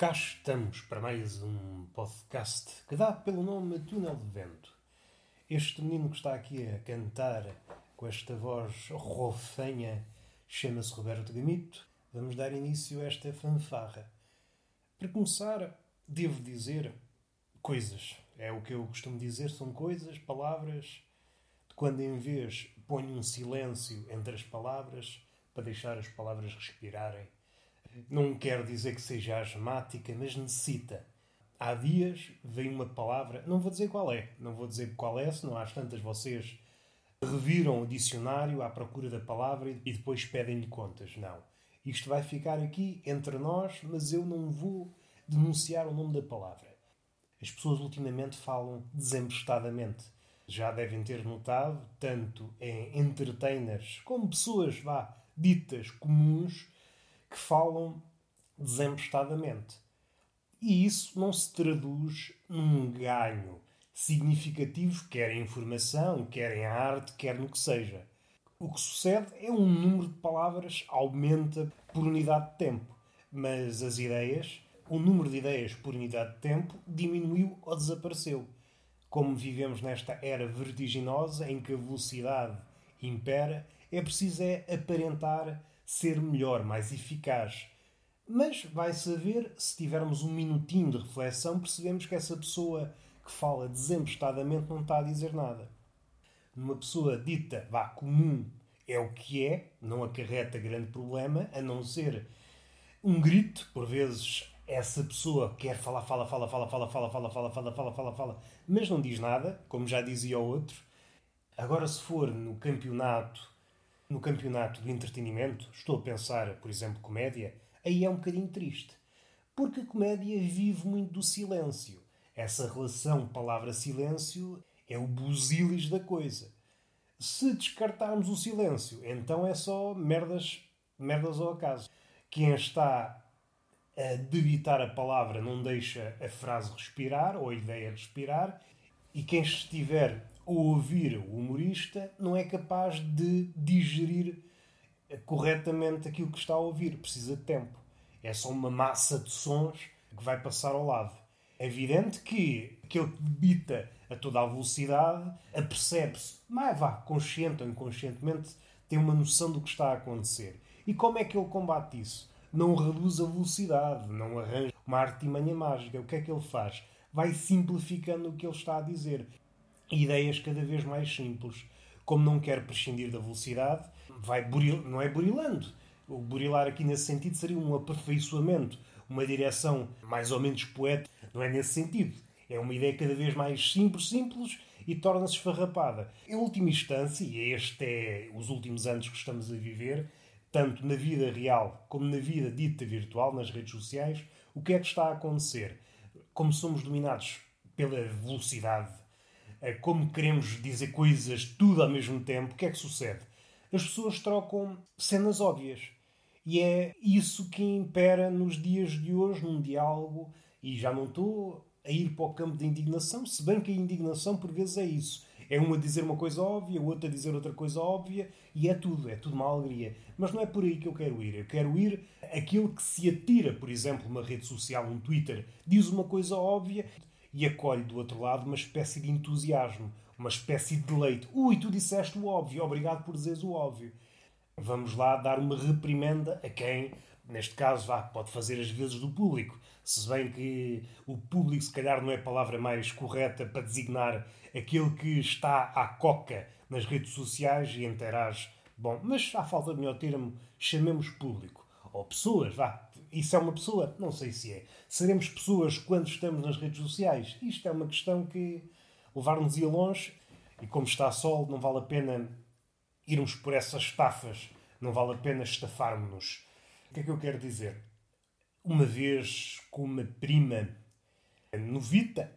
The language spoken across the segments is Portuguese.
Cá estamos para mais um podcast que dá pelo nome Túnel de Vento. Este menino que está aqui a cantar com esta voz rofanha chama-se Roberto Gamito. Vamos dar início a esta fanfarra. Para começar, devo dizer coisas. É o que eu costumo dizer, são coisas, palavras, de quando em vez ponho um silêncio entre as palavras para deixar as palavras respirarem não quero dizer que seja asmática, mas necessita. Há dias veio uma palavra, não vou dizer qual é, não vou dizer qual é, senão às tantas vocês reviram o dicionário à procura da palavra e depois pedem-lhe contas. Não. Isto vai ficar aqui entre nós, mas eu não vou denunciar o nome da palavra. As pessoas ultimamente falam desempestadamente. Já devem ter notado, tanto em entertainers como pessoas, vá, ditas comuns, que falam desempestadamente. E isso não se traduz num ganho significativo, quer em informação, quer em arte, quer no que seja. O que sucede é um número de palavras aumenta por unidade de tempo, mas as ideias, o número de ideias por unidade de tempo diminuiu ou desapareceu. Como vivemos nesta era vertiginosa em que a velocidade impera, é preciso é aparentar ser melhor, mais eficaz. Mas vai saber, se tivermos um minutinho de reflexão, percebemos que essa pessoa que fala desempestadamente não está a dizer nada. Numa pessoa dita, vá, comum, é o que é, não acarreta grande problema, a não ser um grito, por vezes essa pessoa quer falar, fala, fala, fala, fala, fala, fala, fala, fala, fala, fala, fala, mas não diz nada, como já dizia o outro. Agora, se for no campeonato no campeonato do entretenimento, estou a pensar, por exemplo, comédia, aí é um bocadinho triste. Porque a comédia vive muito do silêncio. Essa relação palavra-silêncio é o busilis da coisa. Se descartarmos o silêncio, então é só merdas, merdas ao acaso. Quem está a debitar a palavra não deixa a frase respirar ou a ideia respirar, e quem estiver ouvir o humorista não é capaz de digerir corretamente aquilo que está a ouvir. Precisa de tempo. É só uma massa de sons que vai passar ao lado. É evidente que aquele que debita a toda a velocidade apercebe-se, mas vá, consciente ou inconscientemente, tem uma noção do que está a acontecer. E como é que ele combate isso? Não reduz a velocidade, não arranja uma artimanha mágica. O que é que ele faz? Vai simplificando o que ele está a dizer ideias cada vez mais simples. Como não quer prescindir da velocidade, vai buril, não é burilando. O burilar aqui nesse sentido seria um aperfeiçoamento, uma direção mais ou menos poética. Não é nesse sentido. É uma ideia cada vez mais simples, simples e torna-se esfarrapada. Em última instância, e este é os últimos anos que estamos a viver, tanto na vida real como na vida dita virtual, nas redes sociais, o que é que está a acontecer? Como somos dominados pela velocidade como queremos dizer coisas tudo ao mesmo tempo, o que é que sucede? As pessoas trocam cenas óbvias. E é isso que impera nos dias de hoje, num diálogo, e já não estou a ir para o campo da indignação, se bem que a indignação por vezes é isso. É um a dizer uma coisa óbvia, o outro a dizer outra coisa óbvia, e é tudo, é tudo uma alegria. Mas não é por aí que eu quero ir. Eu quero ir aquilo que se atira, por exemplo, uma rede social, um Twitter, diz uma coisa óbvia, e acolhe do outro lado uma espécie de entusiasmo, uma espécie de deleite. Ui, tu disseste o óbvio, obrigado por dizeres o óbvio. Vamos lá dar uma reprimenda a quem, neste caso, vá, pode fazer as vezes do público. Se bem que o público, se calhar, não é a palavra mais correta para designar aquele que está à coca nas redes sociais e interage. Bom, mas à falta de melhor termo, chamemos público. Ou pessoas, vá, isso é uma pessoa? Não sei se é. Seremos pessoas quando estamos nas redes sociais? Isto é uma questão que levar-nos ia longe e como está sol, não vale a pena irmos por essas estafas, não vale a pena estafarmos-nos. O que é que eu quero dizer? Uma vez com uma prima novita,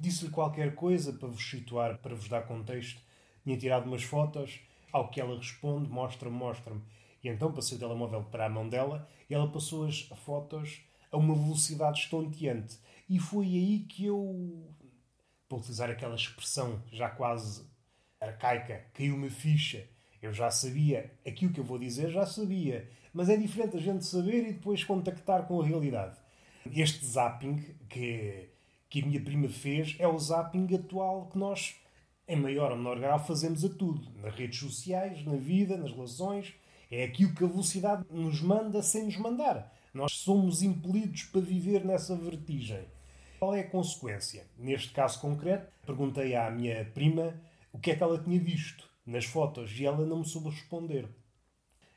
disse-lhe qualquer coisa para vos situar, para vos dar contexto. Tinha tirado umas fotos, ao que ela responde, mostra-me, mostra-me. E então passei o telemóvel para a mão dela e ela passou as fotos a uma velocidade estonteante. E foi aí que eu, para utilizar aquela expressão já quase arcaica, caiu uma ficha. Eu já sabia, aquilo que eu vou dizer já sabia, mas é diferente a gente saber e depois contactar com a realidade. Este zapping que, que a minha prima fez é o zapping atual que nós, em maior ou menor grau, fazemos a tudo. Nas redes sociais, na vida, nas relações. É aquilo que a velocidade nos manda sem nos mandar. Nós somos impelidos para viver nessa vertigem. Qual é a consequência? Neste caso concreto, perguntei à minha prima o que é que ela tinha visto nas fotos e ela não me soube responder.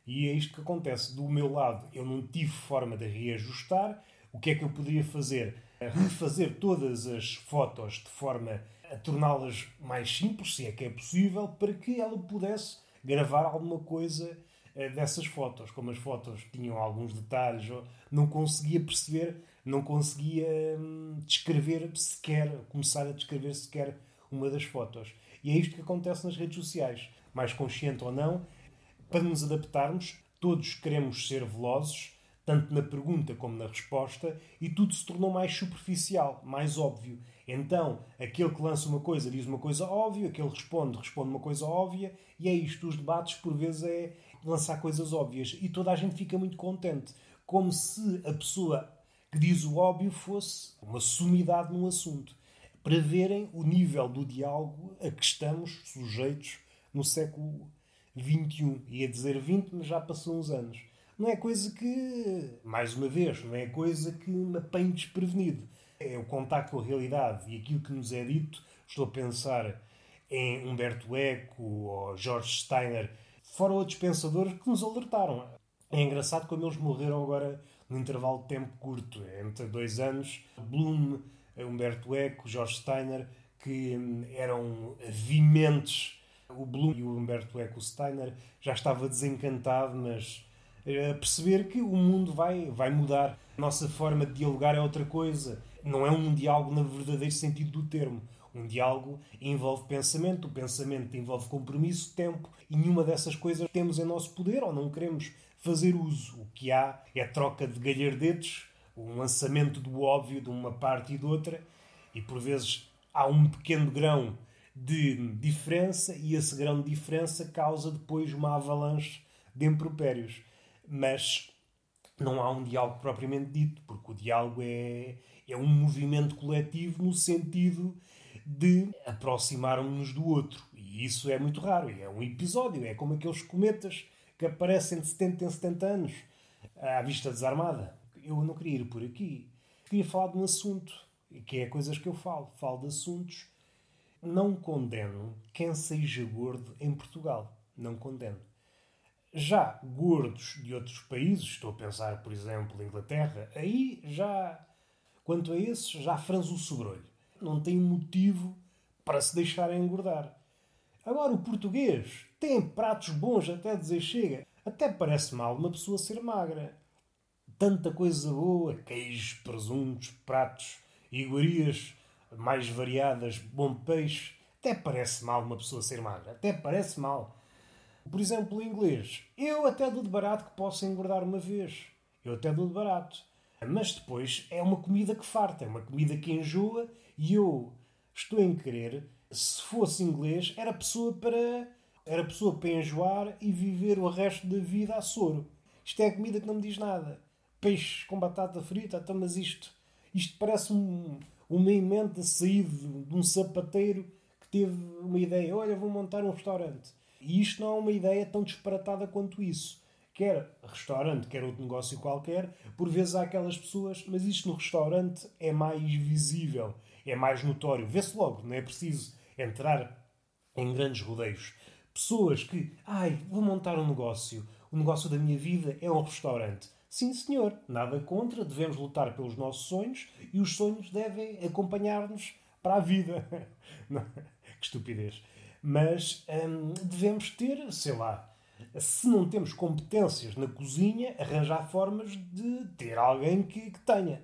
E é isto que acontece. Do meu lado, eu não tive forma de reajustar. O que é que eu poderia fazer? Refazer todas as fotos de forma a torná-las mais simples, se é que é possível, para que ela pudesse gravar alguma coisa eh, dessas fotos. Como as fotos tinham alguns detalhes, não conseguia perceber, não conseguia hum, descrever sequer, começar a descrever sequer uma das fotos. E é isto que acontece nas redes sociais. Mais consciente ou não, para nos adaptarmos, todos queremos ser velozes, tanto na pergunta como na resposta, e tudo se tornou mais superficial, mais óbvio. Então, aquele que lança uma coisa diz uma coisa óbvia, aquele que responde, responde uma coisa óbvia, e é isto. Os debates, por vezes, é lançar coisas óbvias. E toda a gente fica muito contente. Como se a pessoa que diz o óbvio fosse uma sumidade num assunto. Para verem o nível do diálogo a que estamos sujeitos no século XXI. Ia dizer 20, mas já passou uns anos. Não é coisa que, mais uma vez, não é coisa que me apanhe desprevenido. É o contacto com a realidade e aquilo que nos é dito. Estou a pensar em Humberto Eco ou George Steiner, fora outros pensadores que nos alertaram. É engraçado como eles morreram agora num intervalo de tempo curto, entre dois anos. Bloom, Humberto Eco, George Steiner, que hum, eram vimentes o Bloom e o Humberto Eco Steiner já estava desencantado, mas a perceber que o mundo vai, vai mudar. A nossa forma de dialogar é outra coisa. Não é um diálogo no verdadeiro sentido do termo. Um diálogo envolve pensamento, o pensamento envolve compromisso, tempo, e nenhuma dessas coisas temos em nosso poder ou não queremos fazer uso. O que há é troca de galhardetes, um lançamento do óbvio de uma parte e de outra, e por vezes há um pequeno grão de diferença e esse grão de diferença causa depois uma avalanche de impropérios. Mas não há um diálogo propriamente dito, porque o diálogo é, é um movimento coletivo no sentido de aproximarmos-nos do outro. E isso é muito raro. É um episódio, é como aqueles cometas que aparecem de 70 em 70 anos à vista desarmada. Eu não queria ir por aqui. Queria falar de um assunto, que é coisas que eu falo. Falo de assuntos não condeno quem seja gordo em Portugal. Não condeno. Já gordos de outros países, estou a pensar, por exemplo, Inglaterra, aí já, quanto a esses, já franzo o sobrolho. Não tem motivo para se deixarem engordar. Agora, o português tem pratos bons até dizer chega. Até parece mal uma pessoa ser magra. Tanta coisa boa, queijos, presuntos, pratos, iguarias mais variadas, bom peixe, até parece mal uma pessoa ser magra. Até parece mal. Por exemplo, o inglês. Eu até dou de barato que posso engordar uma vez. Eu até dou de barato. Mas depois é uma comida que farta, é uma comida que enjoa e eu estou em querer, se fosse inglês, era pessoa para era pessoa para enjoar e viver o resto da vida a soro. Isto é comida que não me diz nada. Peixe com batata frita, então, mas isto, isto parece um, uma emenda saída de um sapateiro que teve uma ideia: olha, vou montar um restaurante. E isto não é uma ideia tão disparatada quanto isso. Quer restaurante, quer outro negócio qualquer, por vezes há aquelas pessoas, mas isto no restaurante é mais visível, é mais notório. Vê-se logo, não é preciso entrar em grandes rodeios. Pessoas que, ai, vou montar um negócio, o negócio da minha vida é um restaurante. Sim, senhor, nada contra, devemos lutar pelos nossos sonhos e os sonhos devem acompanhar-nos para a vida. que estupidez. Mas hum, devemos ter, sei lá, se não temos competências na cozinha, arranjar formas de ter alguém que, que tenha.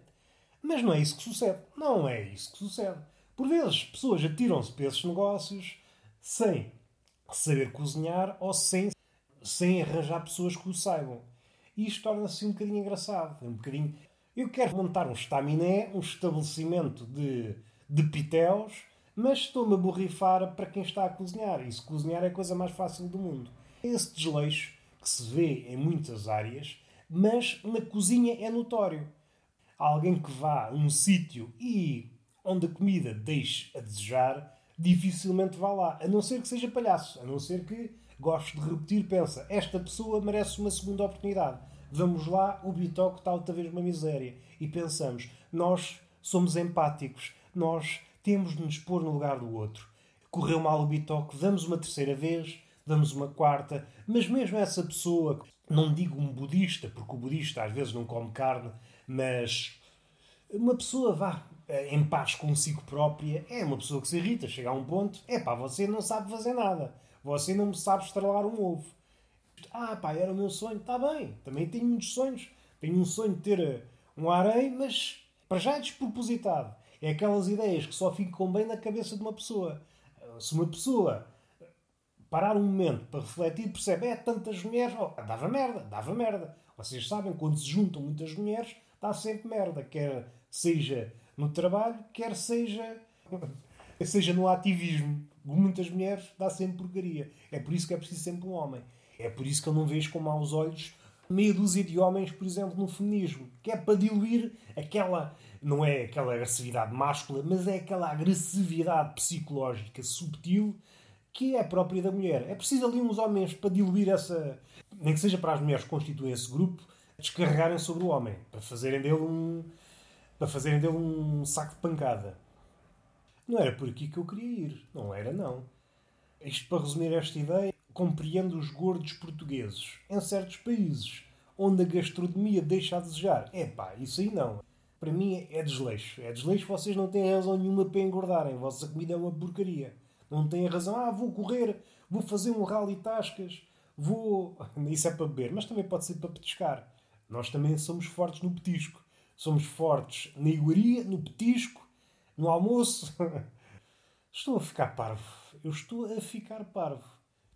Mas não é isso que sucede. Não é isso que sucede. Por vezes, pessoas atiram-se para esses negócios sem saber cozinhar ou sem, sem arranjar pessoas que o saibam. E isto torna-se um bocadinho engraçado. Um bocadinho... Eu quero montar um estaminé, um estabelecimento de, de pitéus, mas estou-me a borrifar para quem está a cozinhar. E se cozinhar é a coisa mais fácil do mundo. Esse desleixo que se vê em muitas áreas, mas na cozinha é notório. alguém que vá a um sítio e onde a comida deixe a desejar, dificilmente vá lá. A não ser que seja palhaço, a não ser que goste de repetir, pensa, esta pessoa merece uma segunda oportunidade. Vamos lá, o bitoque está outra vez uma miséria. E pensamos, nós somos empáticos, nós temos de nos pôr no lugar do outro. Correu mal o bitoque, vamos uma terceira vez, vamos uma quarta, mas mesmo essa pessoa, não digo um budista, porque o budista às vezes não come carne, mas uma pessoa vá em paz consigo própria, é uma pessoa que se irrita, chega a um ponto, é pá, você não sabe fazer nada, você não sabe estrelar um ovo. Ah, pá, era o meu sonho, está bem, também tenho muitos sonhos. Tenho um sonho de ter um harém, mas para já é despropositado. É aquelas ideias que só ficam bem na cabeça de uma pessoa. Se uma pessoa parar um momento para refletir, percebe, é tantas mulheres, oh, dava merda, dava merda. Vocês sabem, quando se juntam muitas mulheres, dá sempre merda, quer seja no trabalho, quer seja, seja no ativismo. Muitas mulheres dá sempre porcaria. É por isso que é preciso sempre um homem. É por isso que eu não vejo com maus olhos meia dúzia de homens, por exemplo, no feminismo, que é para diluir aquela, não é aquela agressividade máscula, mas é aquela agressividade psicológica subtil que é própria da mulher. É preciso ali uns homens para diluir essa, nem que seja para as mulheres que constituem esse grupo, descarregarem sobre o homem, para fazerem dele um, para fazerem dele um saco de pancada. Não era por aqui que eu queria ir, não era não. Isto para resumir esta ideia, compreendo os gordos portugueses em certos países onde a gastronomia deixa a desejar. É pá, isso aí não. Para mim é desleixo. É desleixo, vocês não têm razão nenhuma para engordarem. Vossa comida é uma porcaria. Não têm razão. Ah, vou correr, vou fazer um rally tascas, vou. Isso é para beber, mas também pode ser para petiscar. Nós também somos fortes no petisco. Somos fortes na iguaria, no petisco, no almoço. Estou a ficar parvo. Eu estou a ficar parvo.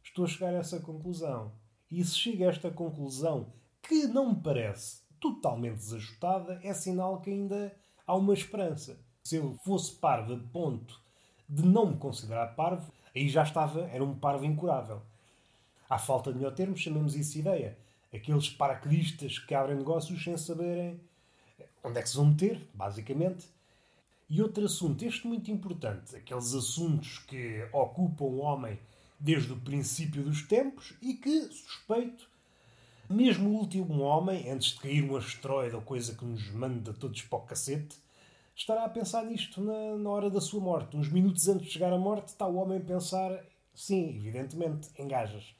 Estou a chegar a essa conclusão. E se chega a esta conclusão, que não me parece totalmente desajustada, é sinal que ainda há uma esperança. Se eu fosse parvo a ponto de não me considerar parvo, aí já estava, era um parvo incurável. À falta de melhor termo, chamemos isso de ideia. Aqueles paraquedistas que abrem negócios sem saberem onde é que se vão meter, basicamente. E outro assunto, este muito importante, aqueles assuntos que ocupam o homem desde o princípio dos tempos e que, suspeito, mesmo o último homem, antes de cair um asteroide ou coisa que nos manda todos para o cacete, estará a pensar nisto na, na hora da sua morte. Uns minutos antes de chegar à morte, está o homem a pensar, sim, evidentemente, em gajas.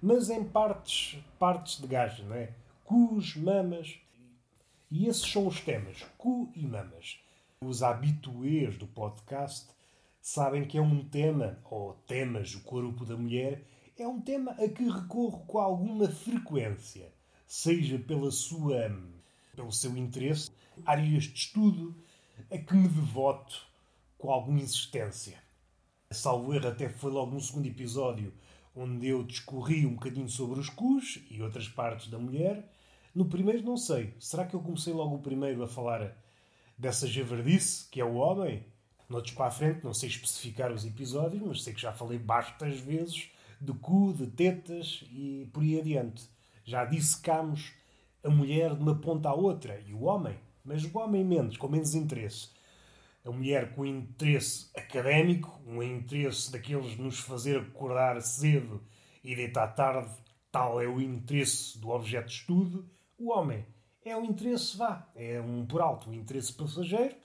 Mas em partes, partes de gajas, não é? Cus, mamas. E esses são os temas, cu e mamas. Os habituês do podcast sabem que é um tema, ou temas, o corpo da mulher, é um tema a que recorro com alguma frequência, seja pela sua, pelo seu interesse, áreas de estudo a que me devoto com alguma insistência. Salvo erro, até foi logo no segundo episódio onde eu discorri um bocadinho sobre os cus e outras partes da mulher. No primeiro, não sei. Será que eu comecei logo o primeiro a falar dessa javardice, que é o homem? Noutros para a frente, não sei especificar os episódios, mas sei que já falei bastas vezes de cu, de tetas e por aí adiante. Já dissecámos a mulher de uma ponta à outra e o homem, mas o homem menos, com menos interesse. A mulher com interesse académico, um interesse daqueles de nos fazer acordar cedo e deitar tarde, tal é o interesse do objeto de estudo. O homem é um interesse, vá, é um por alto, um interesse passageiro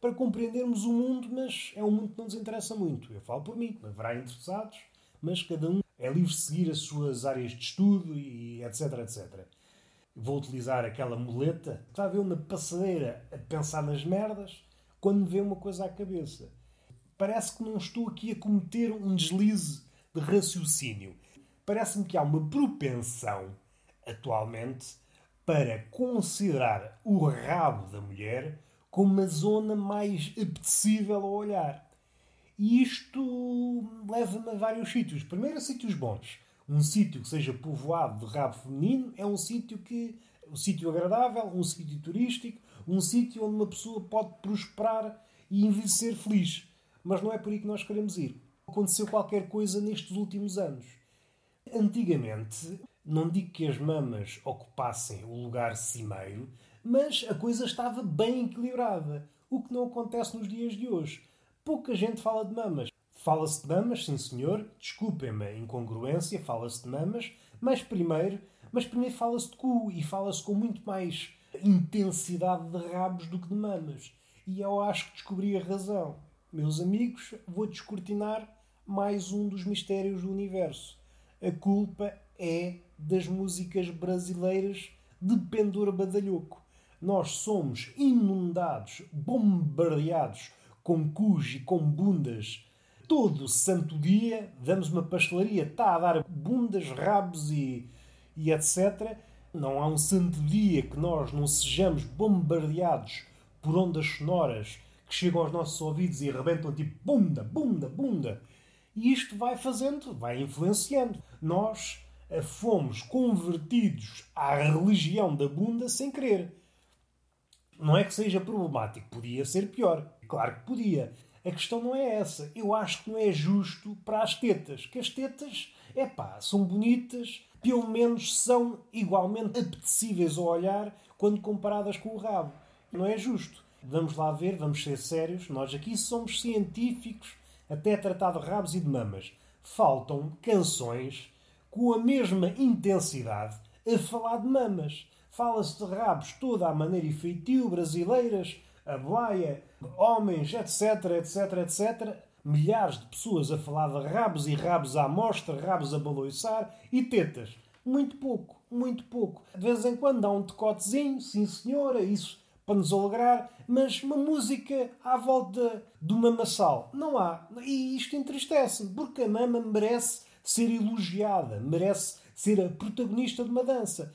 para compreendermos o mundo, mas é um mundo que não nos interessa muito. Eu falo por mim, haverá interessados, mas cada um é livre de seguir as suas áreas de estudo e etc, etc. Vou utilizar aquela muleta. Está a ver na passadeira a pensar nas merdas quando me vê uma coisa à cabeça. Parece que não estou aqui a cometer um deslize de raciocínio. Parece-me que há uma propensão, atualmente, para considerar o rabo da mulher como uma zona mais apetecível ao olhar. E isto leva-me a vários sítios. Primeiro, a sítios bons. Um sítio que seja povoado de rabo feminino é um sítio que um sítio agradável, um sítio turístico, um sítio onde uma pessoa pode prosperar e envelhecer feliz. Mas não é por aí que nós queremos ir. Aconteceu qualquer coisa nestes últimos anos. Antigamente, não digo que as mamas ocupassem o lugar cimeiro, mas a coisa estava bem equilibrada, o que não acontece nos dias de hoje. Pouca gente fala de mamas. Fala-se de mamas, sim senhor, desculpem-me a incongruência, fala-se de mamas, mas primeiro, mas primeiro fala-se de cu e fala-se com muito mais intensidade de rabos do que de mamas. E eu acho que descobri a razão. Meus amigos, vou descortinar mais um dos mistérios do universo. A culpa é das músicas brasileiras de Pendura Badalhoco. Nós somos inundados, bombardeados com cus e com bundas. Todo santo dia damos uma pastelaria, está a dar bundas, rabos e, e etc. Não há um santo dia que nós não sejamos bombardeados por ondas sonoras que chegam aos nossos ouvidos e arrebentam tipo bunda, bunda, bunda. E isto vai fazendo, vai influenciando. Nós eh, fomos convertidos à religião da bunda sem querer. Não é que seja problemático, podia ser pior. Claro que podia. A questão não é essa. Eu acho que não é justo para as tetas. Que as tetas, é pá, são bonitas, pelo menos são igualmente apetecíveis ao olhar quando comparadas com o rabo. Não é justo. Vamos lá ver, vamos ser sérios. Nós aqui somos científicos, até tratar de rabos e de mamas. Faltam canções com a mesma intensidade a falar de mamas. Fala-se de rabos toda a maneira e feitio, brasileiras, a blaia, homens, etc, etc, etc. Milhares de pessoas a falar de rabos e rabos à mostra, rabos a baloiçar e tetas. Muito pouco, muito pouco. De vez em quando dá um decotezinho, sim senhora, isso para nos alegrar, mas uma música à volta do mamassal. Não há. E isto entristece-me, porque a mama merece ser elogiada, merece ser a protagonista de uma dança,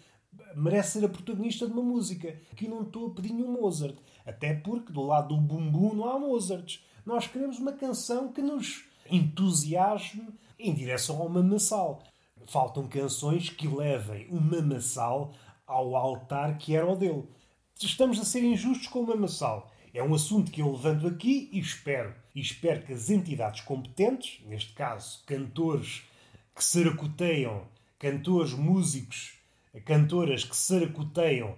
merece ser a protagonista de uma música. Aqui não estou a pedir nenhum Mozart, até porque do lado do bumbum não há Mozarts. Nós queremos uma canção que nos entusiasme em direção ao mamassal. Faltam canções que levem o mamassal ao altar que era o dele. Estamos a ser injustos com o mamassal. É um assunto que eu levanto aqui e espero. E espero que as entidades competentes, neste caso cantores que saracoteiam, cantores, músicos, cantoras que saracoteiam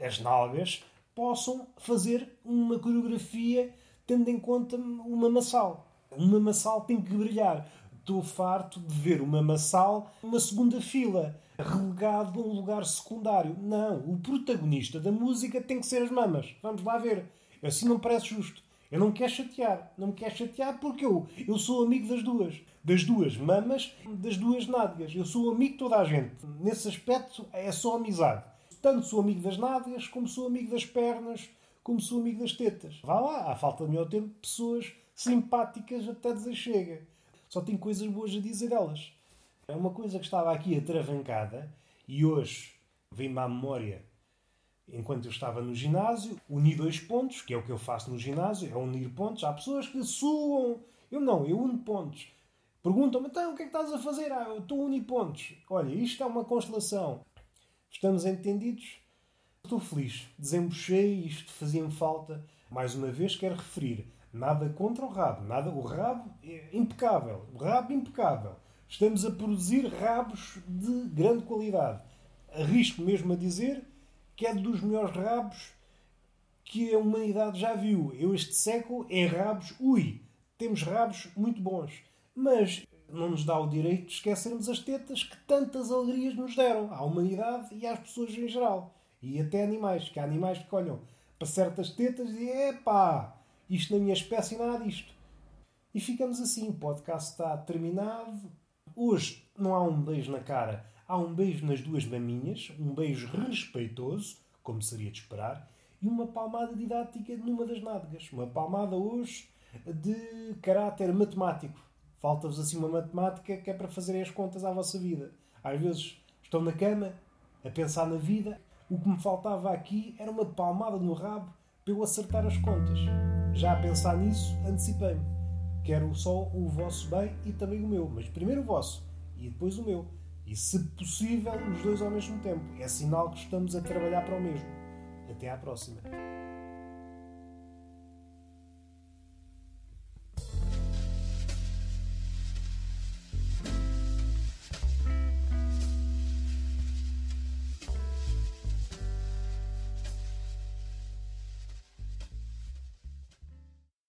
as nalgas, possam fazer uma coreografia tendo em conta o mamassal. O mamassal tem que brilhar. Estou farto de ver o mamassal numa segunda fila, relegado a um lugar secundário. Não, o protagonista da música tem que ser as mamas. Vamos lá ver. Assim não parece justo. Eu não me quero chatear. Não me quero chatear porque eu, eu sou amigo das duas. Das duas mamas, das duas nádegas. Eu sou amigo de toda a gente. Nesse aspecto é só amizade. Tanto sou amigo das nádegas, como sou amigo das pernas, como sou amigo das tetas. Vá lá, à falta de melhor tempo, pessoas simpáticas até dizer chega. Só tenho coisas boas a dizer delas. É uma coisa que estava aqui atravancada e hoje vem-me à memória enquanto eu estava no ginásio, uni dois pontos, que é o que eu faço no ginásio, é unir pontos. Há pessoas que suam. Eu não, eu uno pontos. Perguntam-me, então, o que é que estás a fazer? Ah, eu estou a unir pontos. Olha, isto é uma constelação. Estamos entendidos? Estou feliz. Desembuchei, isto fazia-me falta. Mais uma vez, quero referir, nada contra o rabo. Nada, o rabo é impecável. O rabo impecável. Estamos a produzir rabos de grande qualidade. Arrisco mesmo a dizer que é dos melhores rabos que a humanidade já viu. Eu, este século, em rabos, ui, temos rabos muito bons. Mas não nos dá o direito de esquecermos as tetas que tantas alegrias nos deram à humanidade e às pessoas em geral. E até animais, que há animais que olham para certas tetas e epá, isto na minha espécie não há disto. E ficamos assim, o podcast está terminado. Hoje não há um beijo na cara, Há um beijo nas duas maminhas, um beijo respeitoso, como seria de esperar, e uma palmada didática numa das nádegas. Uma palmada hoje de caráter matemático. Falta-vos assim uma matemática que é para fazerem as contas à vossa vida. Às vezes estão na cama a pensar na vida. O que me faltava aqui era uma palmada no rabo para eu acertar as contas. Já a pensar nisso, antecipei-me. Quero só o vosso bem e também o meu. Mas primeiro o vosso e depois o meu. E, se possível, os dois ao mesmo tempo. É sinal que estamos a trabalhar para o mesmo. Até à próxima.